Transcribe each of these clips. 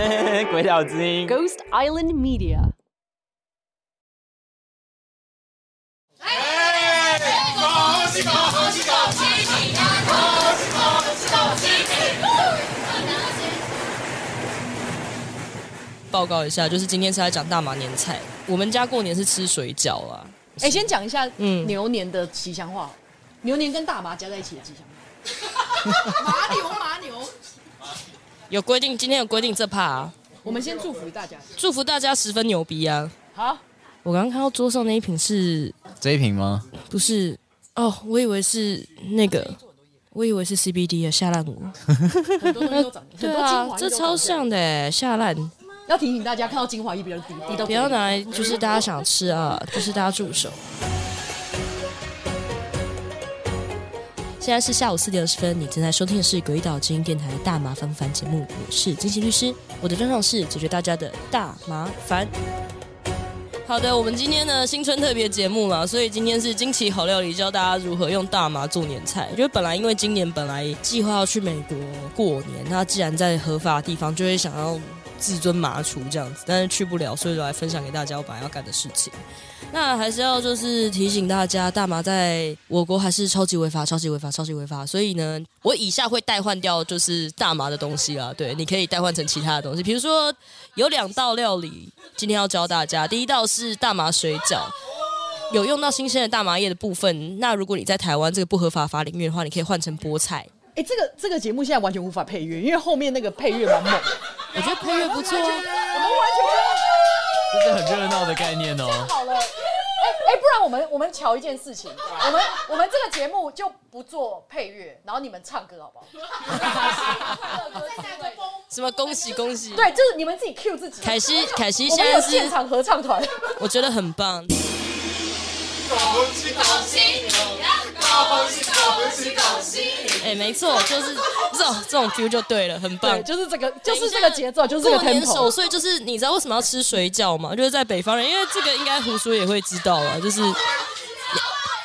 鬼岛之音。Ghost Island Media. 报告一下，就是今天是在讲大麻年菜。我们家过年是吃水饺啊，哎、先讲一下嗯牛年的吉祥话。牛年跟大麻加在一起的吉祥话。麻 牛麻牛。有规定，今天有规定这怕啊，我们先祝福大家。祝福大家十分牛逼啊！好，我刚刚看到桌上那一瓶是这一瓶吗？不是？哦，我以为是那个，我以为是 CBD 的下烂我。很多东西都长，很对啊这超。像的哎，下烂，要提醒大家，看到精华液不要滴滴到。不要拿来就是大家想吃啊，就是大家助手。现在是下午四点二十分，你正在收听的是鬼岛精英电台的大麻烦不烦节目，我是金奇律师，我的专长是解决大家的大麻烦。好的，我们今天呢新春特别节目嘛，所以今天是惊奇好料理，教大家如何用大麻做年菜。就是本来因为今年本来计划要去美国过年，那既然在合法的地方，就会想要自尊麻厨这样子，但是去不了，所以就来分享给大家我本来要干的事情。那还是要就是提醒大家，大麻在我国还是超级违法、超级违法、超级违法。所以呢，我以下会代换掉就是大麻的东西啦。对，你可以代换成其他的东西，比如说有两道料理，今天要教大家。第一道是大麻水饺。有用到新鲜的大麻叶的部分，那如果你在台湾这个不合法法领域的话，你可以换成菠菜。哎、这个这个节目现在完全无法配乐，因为后面那个配乐蛮猛。我觉得配乐不错啊。我们完全这是很热闹的概念哦。好了。哎、哎、不然我们我们瞧一件事情，我们我们这个节目就不做配乐，然后你们唱歌好不好？什么恭喜恭喜！对，就是你们自己 cue 自己。凯西，凯西我现在是现场合唱团。我觉得很棒。哎，没错，就是这种这种 feel 就对了，很棒对，。就是这个，就是这个节奏，就是这个过年 tempo。守岁，就是你知道为什么要吃水饺吗？就是在北方人，因为这个应该胡叔也会知道啊，就是。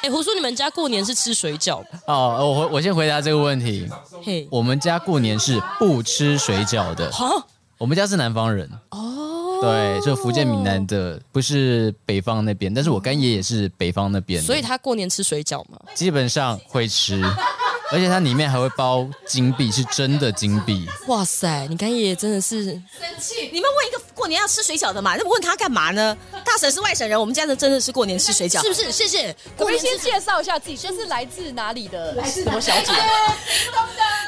哎，胡叔，你们家过年是吃水饺吗？哦，我回我先回答这个问题。嘿，我们家过年是不吃水饺的，好我们家是南方人，哦，对，就福建闽南的，不是北方那边，但是我干爷也是北方那边的，所以他过年吃水饺吗？基本上会吃，而且它里面还会包金币，是真的金币。哇塞，你干爷爷真的是生气你们问一个过年要吃水饺的嘛？那问他干嘛呢？大婶是外省人，我们家的真的是过年吃水饺，是不是？谢谢。我们先介绍一下自己，这是来自哪里的什么小姐？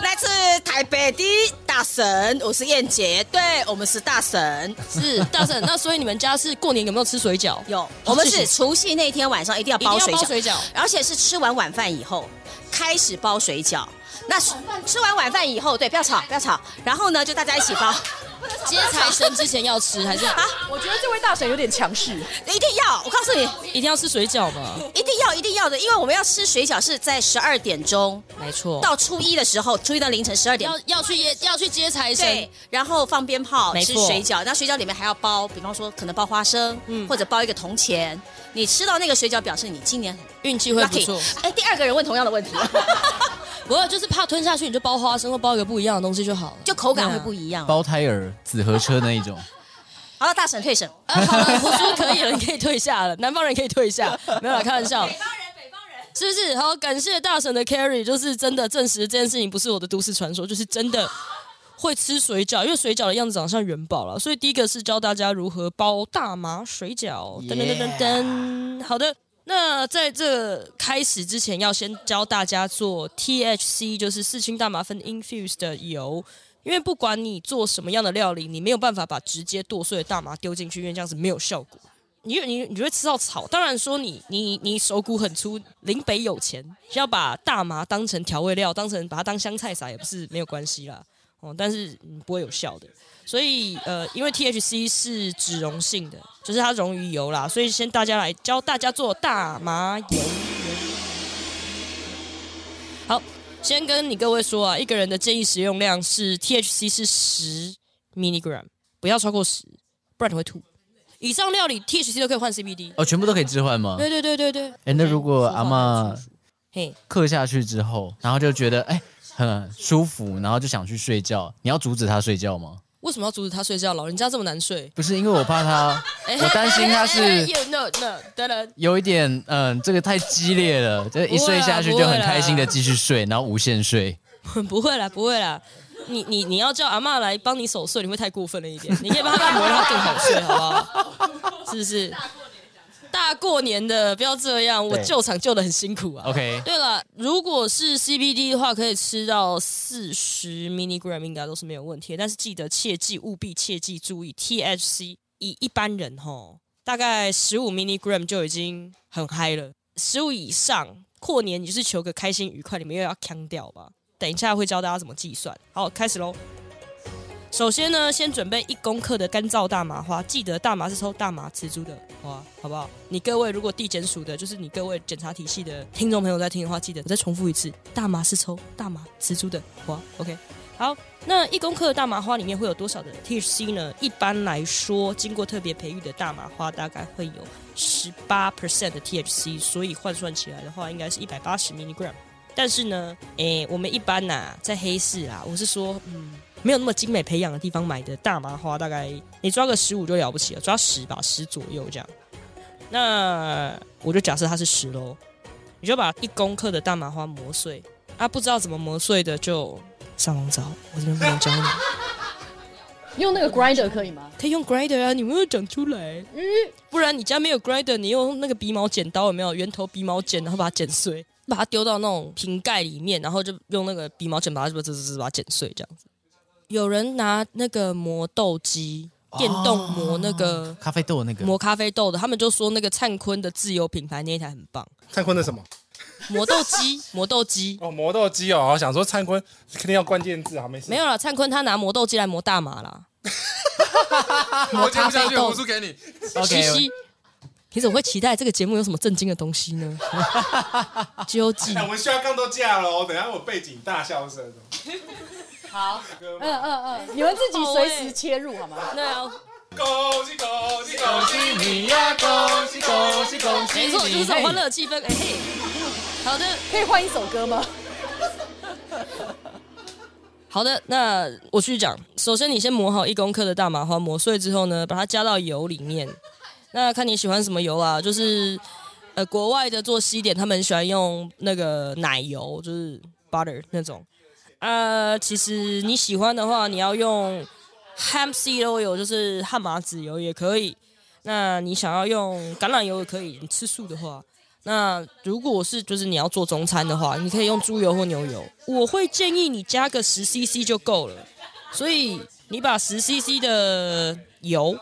来自台北的大婶，我是燕姐，对我们是大婶。是大婶，那所以你们家是过年有没有吃水饺？有，我们是除夕那天晚上一定要包水饺，一定要包水饺而且是吃完晚饭以后开始包水饺。那吃完晚饭以后，对，不要吵，不要吵。然后呢，就大家一起包，接财神之前要吃，还是啊，我觉得这位大婶有点强势。一定要！我告诉你，一定要吃水饺吗？一定要，一定要的，因为我们要吃水饺是在十二点钟没错，到初一的时候，初一到凌晨十二点要要去接要去接财神对，，然后放鞭炮，吃水饺。那水饺里面还要包，比方说可能包花生，嗯或者包一个铜钱。你吃到那个水饺，表示你今年很运气会不错。哎，第二个人问同样的问题，不过就是怕吞下去，你就包花生或包一个不一样的东西就好了。就口感会不一一样。包胎儿、子和车那一种，好了，大婶退省。啊。好了，胡说可以了，你可以退下了。南方人可以退下，没有啦，开玩笑。北方人，北方人是不是？好，感谢大婶的 carry，就是真的证实这件事情不是我的都市传说，就是真的 会吃水饺，因为水饺的样子长得像元宝了，所以第一个是教大家如何包大麻水饺。噔噔噔噔噔，好的。那在这开始之前，要先教大家做 THC，就是四氢大麻酚 infused 的油。因为不管你做什么样的料理，你没有办法把直接剁碎的大麻丢进去，因为这样子没有效果。你你你会吃到草。当然说你你你手骨很粗，林北有钱，要把大麻当成调味料，当成把它当香菜撒也不是没有关系啦。哦，但是嗯不会有效的。所以呃，因为 THC 是脂溶性的，就是它溶于油啦，所以先大家来教大家做大麻油。好，先跟你各位说啊，一个人的建议食用量是 THC 是十 milligram，不要超过十，不然你会吐。以上料理 THC 都可以换 CBD。哦，全部都可以置换吗？对对对对对，哎，那如果阿嬷嘿，嗑下去之后，然后就觉得哎很舒服，然后就想去睡觉，你要阻止他睡觉吗？为什么要阻止他睡觉？老人家这么难睡，不是因为我怕他，我担心他是 You know no 当然有一点，嗯，这个太激烈了，这一睡下去就很开心的继续睡，然后无限睡。不会啦，不会啦。你你你要叫阿妈来帮你守岁，你会太过分了一点。你可以帮他按摩，让他更好睡，好不好？是不是？大过年的不要这样，我救场救的很辛苦啊。OK，对了，如果是 CBD 的话，可以吃到四十 milligram 应该都是没有问题。但是记得切记，务必切记注意 THC。以一般人吼，大概十五 milligram 就已经很嗨了，十五以上，过年你就是求个开心愉快，你们又要腔掉吧？等一下会教大家怎么计算。好，开始喽。首先呢，先准备一公克的干燥大麻花，记得大麻是抽大麻植株的花，好不好？你各位如果地检署的，就是你各位检查体系的听众朋友在听的话，记得我再重复一次，大麻是抽大麻植株的花，OK？好，那一公克的大麻花里面会有多少的 THC 呢？一般来说，经过特别培育的大麻花大概会有十八 percent 的 THC，所以换算起来的话，应该是一百八十 milligram。但是呢，诶，我们一般呐、在黑市啊，我是说，嗯，没有那么精美培养的地方买的大麻花，大概你抓个十五就了不起了，抓十吧，十左右这样。那我就假设它是十喽，你就把一公克的大麻花磨碎啊，不知道怎么磨碎的就上网找，我这边不能教你，用那个 grinder 可以吗？可以用 grinder 啊，你没有讲出来，嗯，不然你家没有 grinder，你用那个鼻毛剪刀有没有？圆头鼻毛剪，然后把它剪碎，把它丢到那种瓶盖里面，然后就用那个鼻毛剪把它，滋滋滋把它剪碎这样子。有人拿那个磨豆机，电动磨那个咖啡豆那个磨咖啡豆的，他们就说那个灿坤的自有品牌那一台很棒，灿坤的什么？磨豆机，磨豆机。哦，磨豆机哦，我想说灿坤肯定要关键字，啊没事。没有了，灿坤他拿磨豆机来磨大麻啦，我接咖啡豆不下去，我输给你。西 OK，西。你怎么会期待这个节目有什么震惊的东西呢？究竟哎，我们需要更多架了哦，等下我背景大笑声。好，嗯嗯嗯，你们自己随时切入好吗？对啊，恭喜恭喜恭喜！你呀，恭喜恭喜恭喜没错，就是这种欢乐气氛。哎嘿，好的，可以换一首歌吗？好的，那我继续讲。首先，你先磨好一公克的大麻花，磨碎之后呢，把它加到油里面。那看你喜欢什么油啊，就是呃，国外的做西点，他们喜欢用那个奶油，就是 butter 那种。呃，其实你喜欢的话，你要用 hemp seed oil，就是汉麻籽油也可以。那你想要用橄榄油也可以，你吃素的话。那如果是就是你要做中餐的话，你可以用猪油或牛油。我会建议你加个十 CC 就够了。所以你把十 CC 的油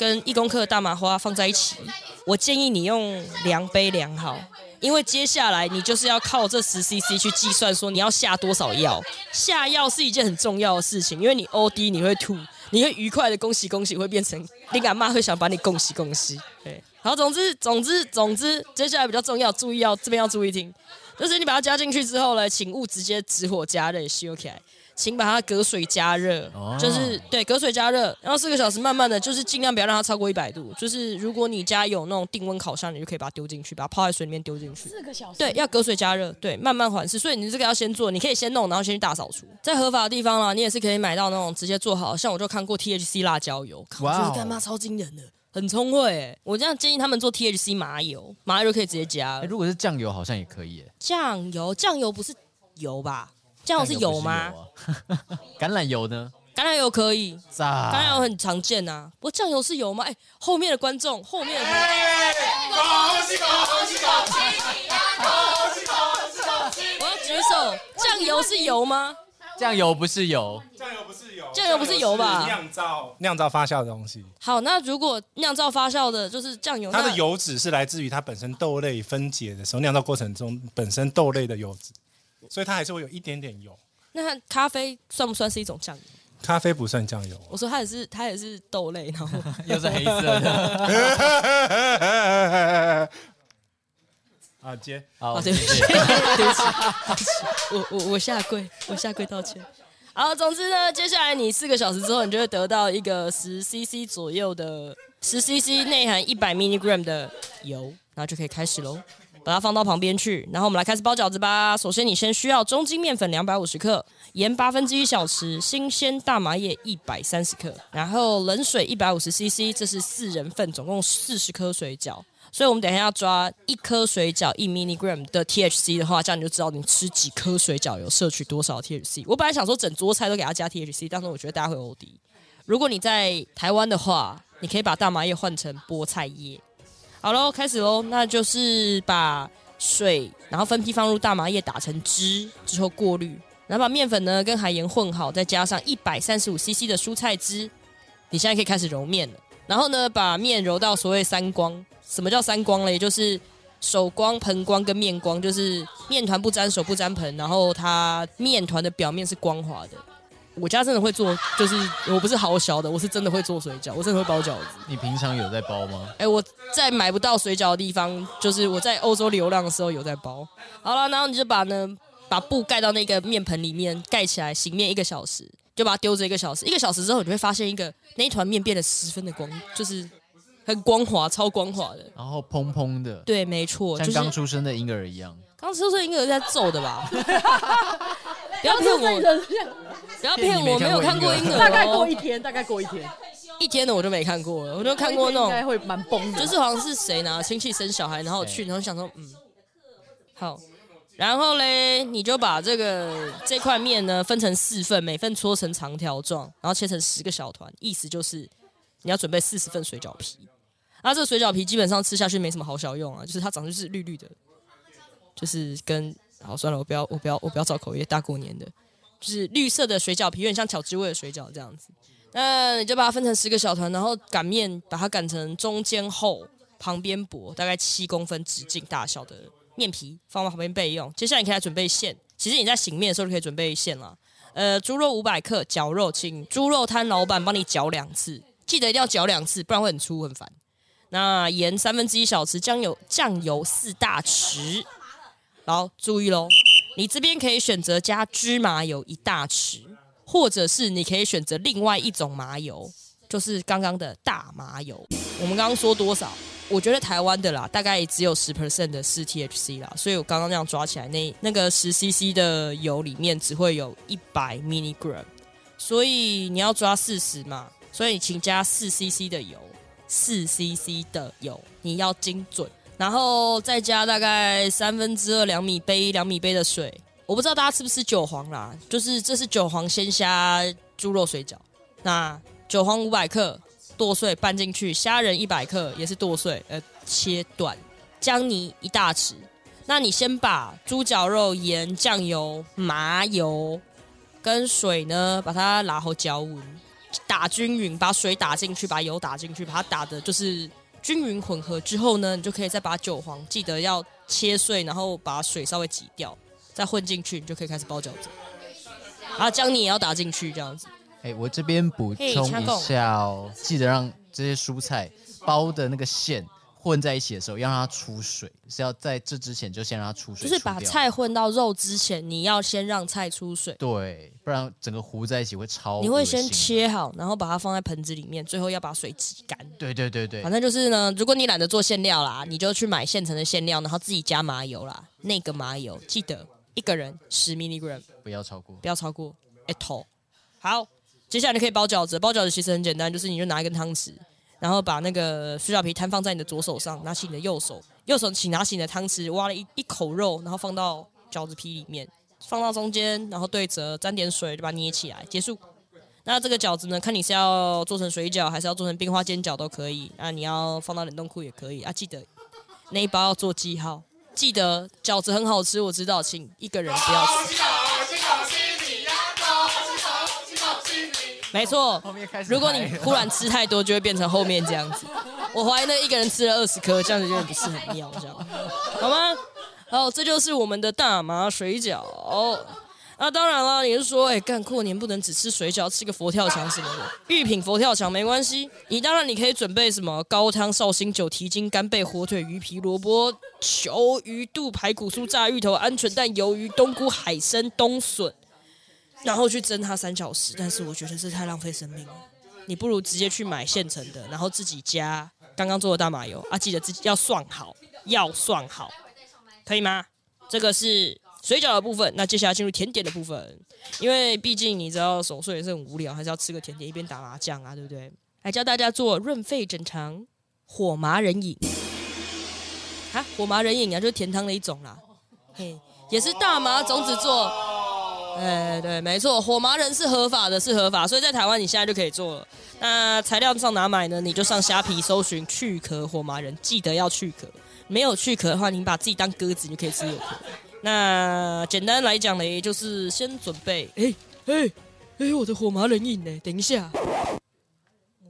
跟一公克的大麻花放在一起，我建议你用量杯量好，因为接下来你就是要靠这十 CC 去计算说你要下多少药。下药是一件很重要的事情，因为你 OD 你会吐，你会愉快的恭喜恭喜，会变成你干妈会想把你恭喜恭喜。对，好，总之总之总之，接下来比较重要，注意要这边要注意听，就是你把它加进去之后呢，请勿直接直火加热修起来。请把它隔水加热，哦就是对隔水加热，然后四个小时慢慢的就是尽量不要让它超过一百度。就是如果你家有那种定温烤箱，你就可以把它丢进去，把它泡在水里面丢进去。四个小时。对，要隔水加热，对，慢慢缓释。所以你这个要先做，你可以先弄，然后先去大扫除。在合法的地方啦，你也是可以买到那种直接做好，像我就看过 THC 辣椒油，哇哦这个干妈超惊人的，很聪慧哎。我这样建议他们做 THC 麻油，麻油可以直接加哎。如果是酱油，好像也可以耶。酱油，酱油不是油吧？酱油是油吗？橄榄油呢？橄榄油可以，炸。橄榄油很常见呐、不过酱油是油吗？哎，后面的观众，后面的观众哎恭喜恭喜恭喜！恭喜恭喜恭喜！我要举手，酱油是油吗？酱油不是油，酱油不是油，酱油不是油吧酿造酿造发酵的东西，好，那如果酿造发酵的就是酱油，它的油脂是来自于它本身豆类分解的时候酿造过程中本身豆类的油脂，所以它还是会有一点点油。那咖啡算不算是一种酱油？咖啡不算酱油，我说它也是，它也是豆类，然后 又是黑色的。啊接好，哦，对不起，对不起，对不起，我我我下跪，我下跪道歉。好，总之呢，接下来你四个小时之后，你就会得到一个十 CC 左右的十 CC 内含一百 milligram 的油，然后就可以开始喽。把它放到旁边去。然后我们来开始包饺子吧。首先，你先需要中筋面粉两百五十克，盐八分之一小匙，新鲜大麻叶一百三十克，然后冷水一百五十 CC，这是四人份，总共四十颗水饺。所以我们等一下要抓一颗水饺一 milligram 的 THC 的话，这样你就知道你吃几颗水饺有摄取多少 THC。我本来想说整桌菜都给它加 THC，但是我觉得大家会 OD。如果你在台湾的话，你可以把大麻叶换成菠菜叶。好喽，开始喽，那就是把水，然后分批放入大麻叶打成汁之后过滤，然后把面粉呢跟海盐混好，再加上一百三十五 CC 的蔬菜汁，你现在可以开始揉面了。然后呢，把面揉到所谓三光。什么叫三光嘞？就是手光、盆光跟面光，就是面团不沾手不沾盆，然后它面团的表面是光滑的。我家真的会做，就是我不是好小的，我是真的会做水饺，我真的会包饺子。你平常有在包吗？哎，我在买不到水饺的地方，就是我在欧洲流浪的时候有在包。好了，然后你就把呢把布盖到那个面盆里面，盖起来醒面一个小时，就把它丢着一个小时。一个小时之后，你会发现一个那一团面变得十分的光，就是很光滑，超光滑的。然后蓬蓬的，对，没错，像就是刚出生的婴儿一样。刚出生婴儿在揍的吧？不要骗我，不要骗我，没有看过婴儿哦，大概过一天，大概过一天，一天的我就没看过了，我就看过那种，应该会蛮崩的。就是好像是谁呢？亲戚生小孩，然后去，然后想说，嗯，好，然后嘞，你就把这个这块面呢分成四份，每份搓成长条状，然后切成十个小团，意思就是你要准备四十份水饺皮。那这个水饺皮基本上吃下去没什么好小用啊，就是它长得就是绿绿的，就是跟好算了，我不要我不要我不要造口业，大过年的，就是绿色的水饺皮，有点像巧之味的水饺这样子。那你就把它分成十个小团，然后擀面把它擀成中间厚、旁边薄，大概七公分直径大小的面皮，放到旁边备用。接下来你可以来准备馅，其实你在醒面的时候就可以准备馅了。呃，猪肉五百克，绞肉，请猪肉摊老板帮你绞两次，记得一定要绞两次，不然会很粗很烦。那盐三分之一小匙，酱油酱油四大匙。好注意喽，你这边可以选择加芝麻油一大匙，或者是你可以选择另外一种麻油，就是刚刚的大麻油。我们刚刚说多少？我觉得台湾的啦，大概也只有十 percent 的是 THC 啦，所以我刚刚那样抓起来，那那个十 CC 的油里面只会有一百 milligram，所以你要抓四十嘛，所以请加四 CC 的油，四 CC 的油，你要精准。然后再加大概三分之二两米杯两米杯的水，我不知道大家吃不吃韭黄啦，就是这是韭黄鲜虾猪肉水饺，那韭黄五百克剁碎拌进去，虾仁一百克也是剁碎呃切短，姜泥一大匙，那你先把猪脚肉、盐、酱油、麻油跟水呢，把它拉后搅匀，打均匀，把水打进去，把油打进去，把它打的就是。均匀混合之后呢，你就可以再把韭黄记得要切碎，然后把水稍微挤掉，再混进去，你就可以开始包饺子。然后姜泥也要打进去，这样子。哎，我这边补充一下哦，记得让这些蔬菜包的那个馅混在一起的时候，要让它出水，是要在这之前就先让它出水，就是把菜混到肉之前，你要先让菜出水。对，不然整个糊在一起会超。你会先切好，然后把它放在盆子里面，最后要把水挤干。对对对对，反正就是呢，如果你懒得做馅料啦，你就去买现成的馅料，然后自己加麻油啦。那个麻油记得一个人十 milligram，不要超过，不要超过一头。好，接下来你可以包饺子，包饺子其实很简单，就是你就拿一根汤匙。然后把那个水饺皮摊放在你的左手上，拿起你的右手，右手请拿起你的汤匙，挖了一一口肉，然后放到饺子皮里面，放到中间，然后对折，沾点水，就把它捏起来，结束。那这个饺子呢，看你是要做成水饺，还是要做成冰花煎饺都可以。那你要放到冷冻库也可以啊，记得那一包要做记号。记得饺子很好吃，我知道，请一个人不要吃。没错，如果你忽然吃太多，就会变成后面这样子。我怀疑那一个人吃了二十颗，这样子有点不是很妙，这样好吗？好，这就是我们的大麻水饺。那当然了，你是说，哎，干过年不能只吃水饺，吃个佛跳墙什么的，玉品佛跳墙没关系。你当然你可以准备什么高汤、绍兴酒、蹄筋、干贝、火腿、鱼皮、萝卜、球、鱼肚、排骨酥、炸芋头、鹌鹑蛋、鱿鱼、冬菇、海参、冬笋。然后去蒸它三小时，但是我觉得这太浪费生命了。你不如直接去买现成的，然后自己加刚刚做的大麻油啊，记得自己要算好，要算好。可以吗？这个是水饺的部分，那接下来进入甜点的部分，因为毕竟你知道守岁也是很无聊，还是要吃个甜点，一边打麻将啊，对不对？来教大家做润肺整肠火麻仁饮。啊，火麻仁饮啊，就是甜汤的一种啦，嘿，也是大麻种子做。哎，对，没错，火麻仁是合法的，是合法，所以在台湾你现在就可以做了。那材料上哪买呢？你就上虾皮搜寻去壳火麻仁，记得要去壳。没有去壳的话，你把自己当鸽子，你就可以吃有壳。那简单来讲呢，就是先准备。哎哎哎，我的火麻仁饮呢？等一下，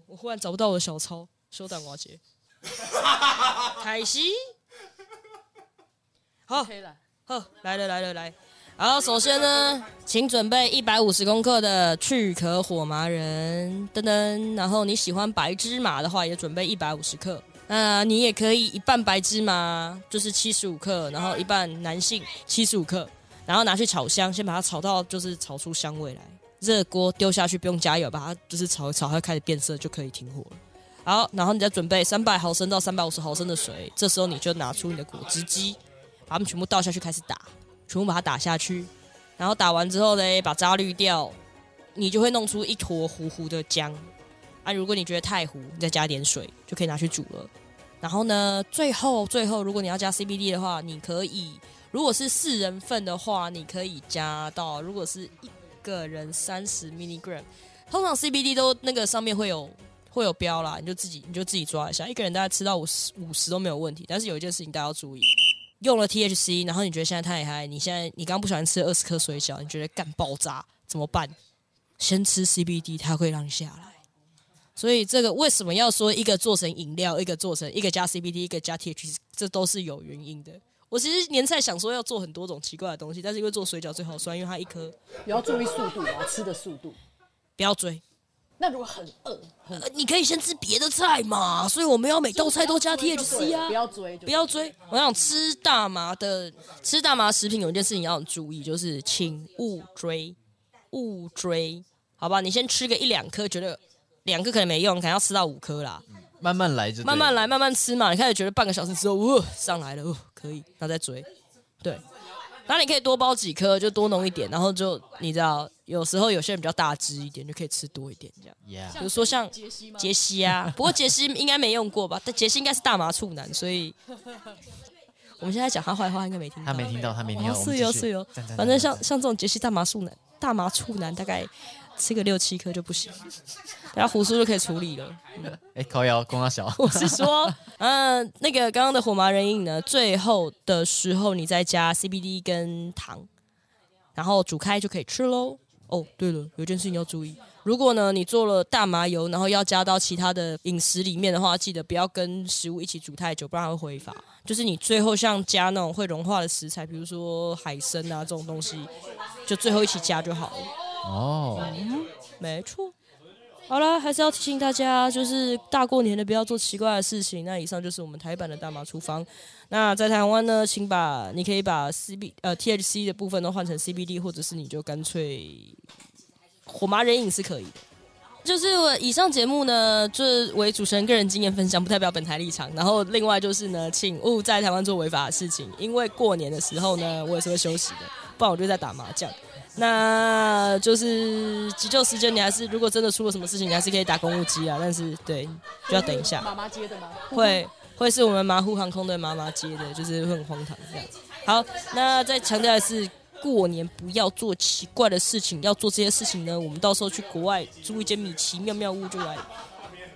我忽然找不到我的小抄，休蛋瓦杰，凯西。好，好，来了来了来。好，首先呢，请准备一百五十公克的去壳火麻仁，噔噔。然后你喜欢白芝麻的话，也准备一百五十克。那你也可以一半白芝麻，就是七十五克，然后一半男性七十五克，然后拿去炒香，先把它炒到就是炒出香味来。热锅丢下去，不用加油，把它就是炒一炒，它开始变色就可以停火了。好，然后你再准备三百毫升到三百五十毫升的水，这时候你就拿出你的果汁机，把它们全部倒下去，开始打。全部把它打下去，然后打完之后呢，把渣滤掉，你就会弄出一坨糊糊的浆。啊，如果你觉得太糊，你再加点水就可以拿去煮了。然后呢，最后最后，如果你要加 CBD 的话，你可以，如果是四人份的话，你可以加到，如果是一个人三十 milligram，通常 CBD 都那个上面会有会有标啦，你就自己你就自己抓一下，一个人大概吃到五十五十都没有问题。但是有一件事情大家要注意。用了 THC，然后你觉得现在太嗨，你现在你刚刚不喜欢吃二十颗水饺，你觉得干爆炸怎么办？先吃 CBD，它会让你下来。所以这个为什么要说一个做成饮料，一个做成一个加 CBD，一个加 THC，这都是有原因的。我其实年菜想说要做很多种奇怪的东西，但是因为做水饺最好酸，因为它一颗。你要注意速度要，吃的速度，不要追。那如果很饿，你可以先吃别的菜嘛。所以我们要每道菜都加 THC 啊，不要追，不要追。我想吃大麻的，吃大麻食品有一件事情要注意，就是请勿追，勿追，好吧？你先吃个一两颗，觉得两颗可能没用，可能要吃到五颗啦。慢慢来就，慢慢来，慢慢吃嘛。你开始觉得半个小时之后，哦，上来了，哦，可以，那再追，对。那你可以多包几颗，就多弄一点，然后就你知道，有时候有些人比较大只一点，就可以吃多一点这样。比如说像杰西杰西啊，不过杰西应该没用过吧？但杰西应该是大麻处男，所以我们现在讲他坏话应该没听到。他没听到，他没听到。是哟是哟，反正像像这种杰西大麻处男，大麻处男大概。吃个六七颗就不行，然后胡叔就可以处理了。哎，烤窑公阿小，我是说，嗯，那个刚刚的火麻仁饮呢，最后的时候你再加 CBD 跟糖，然后煮开就可以吃喽。哦，对了，有件事情要注意，如果呢你做了大麻油，然后要加到其他的饮食里面的话，记得不要跟食物一起煮太久，不然会挥发。就是你最后像加那种会融化的食材，比如说海参啊这种东西，就最后一起加就好了。哦，没错。好了，还是要提醒大家，就是大过年的不要做奇怪的事情。那以上就是我们台版的大麻厨房。那在台湾呢，请把你可以把 C B 呃 T H C 的部分都换成 C B D，或者是你就干脆火麻人影是可以的。就是我以上节目呢，就是为主持人个人经验分享，不代表本台立场。然后另外就是呢，请勿在台湾做违法的事情，因为过年的时候呢，我也是会休息的，不然我就在打麻将。那就是急救时间，你还是如果真的出了什么事情，你还是可以打公务机啊。但是对，就要等一下。妈妈接的吗？会会是我们马虎航空的妈妈接的，就是会很荒唐这样。好，那再强调的是，过年不要做奇怪的事情。要做这些事情呢，我们到时候去国外租一间米奇妙妙屋，就来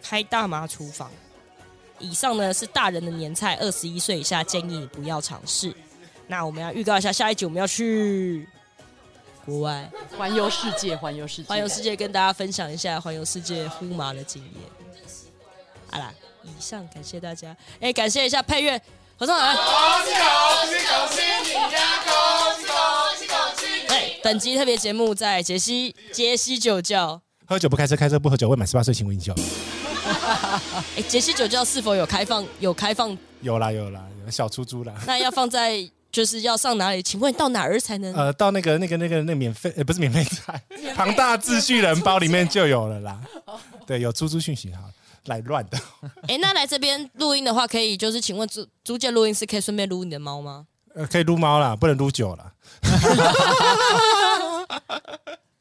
开大麻厨房。以上呢是大人的年菜，二十一岁以下建议你不要尝试。那我们要预告一下，下一集我们要去。国外环游世界，环游世界，环游世界，跟大家分享一下环游世界呼麻的经验。好啦，以上感谢大家，哎，感谢一下配乐，合唱团。恭喜恭喜恭喜你呀！恭喜恭喜恭喜！哎，本集特别节目在杰西杰西酒窖。喝酒不开车，开车不喝酒。未满十八岁，请勿饮酒。哎，杰西酒窖是否有开放？有开放？有啦有啦，有小出租啦。那要放在。就是要上哪里？请问到哪儿才能？呃，到那个、那个、那个、那免费，呃，不是免费菜，庞大秩序人包里面就有了啦。对，有猪猪讯息哈，来乱的。哎，那来这边录音的话，可以就是请问租租借录音室可以顺便撸你的猫吗？呃，可以撸猫啦，不能撸酒啦。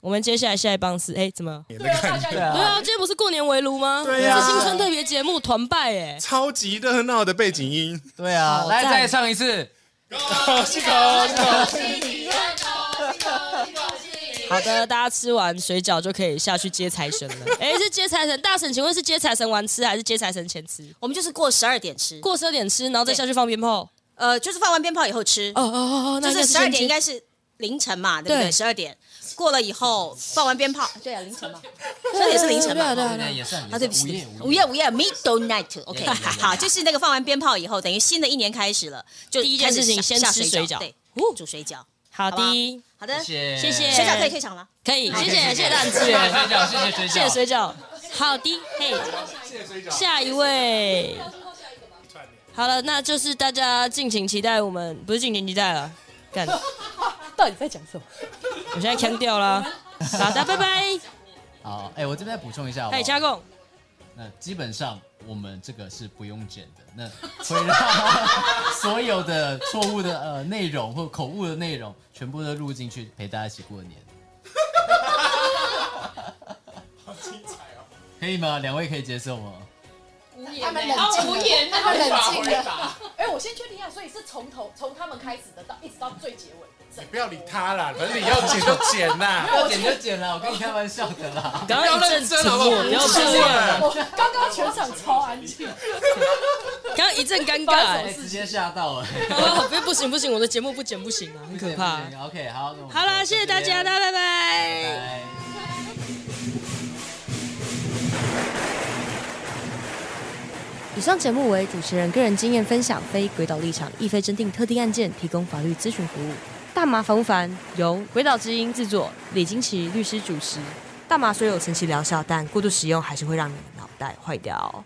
我们接下来下一棒是哎，怎么？对啊，今天不是过年围炉吗？对呀是新春特别节目团拜哎，超级热闹的背景音。对啊，来再唱一次。好的，大家吃完水饺就可以下去接财神了。哎，是接财神，大婶，请问是接财神完吃还是接财神前吃？我们就是过十二点吃，过十二点吃，然后再下去放鞭炮。呃，就是放完鞭炮以后吃，哦哦哦哦，那就是十二点应该该是凌晨嘛，对不对对？十二点过了以后放完鞭炮，对啊，凌晨嘛，这也是凌晨嘛。对啊对，也算啊，对不起，午夜午夜。yeah. 好，就是那个放完鞭炮以后，等于新的一年开始了，就第一件事情先吃水饺。对，煮水饺。好的，好的，谢谢。谢水饺可以退场了。可以，谢谢谢谢大家支谢谢，水饺，谢谢水饺，谢谢水饺。好的，嘿，下一位。好了，那就是大家敬请期待我们，不是敬请期待了，干，到底在讲什么？我现在腔掉啦。好的，拜拜。好，哎，我这边再补充一下好不好，嘿，加贡，那基本上我们这个是不用剪的，那会让 所有的错误的呃内容或口误的内容全部都录进去，陪大家一起过年。好精彩哦！可以吗？两位可以接受吗？他们冷静了，他们冷静了。哎，我先确定一下，所以是从头从他们开始的到一直到最结尾。你不要理他啦，反正你要剪就剪啦。要剪就剪啦，我跟你开玩笑的啦。刚刚一阵沉默，不要这样。我刚刚全场超安静。刚刚一阵尴尬直接吓到了，哦，不不行不行，我的节目不剪不行啊，很可怕。OK，好，好了，谢谢大家，大家拜拜。拜。以上节目为主持人个人经验分享，非鬼岛立场，亦非针定特定案件提供法律咨询服务。大麻烦不烦？由鬼岛之音制作，李金奇律师主持。大麻虽有神奇疗效，但过度使用还是会让你脑袋坏掉。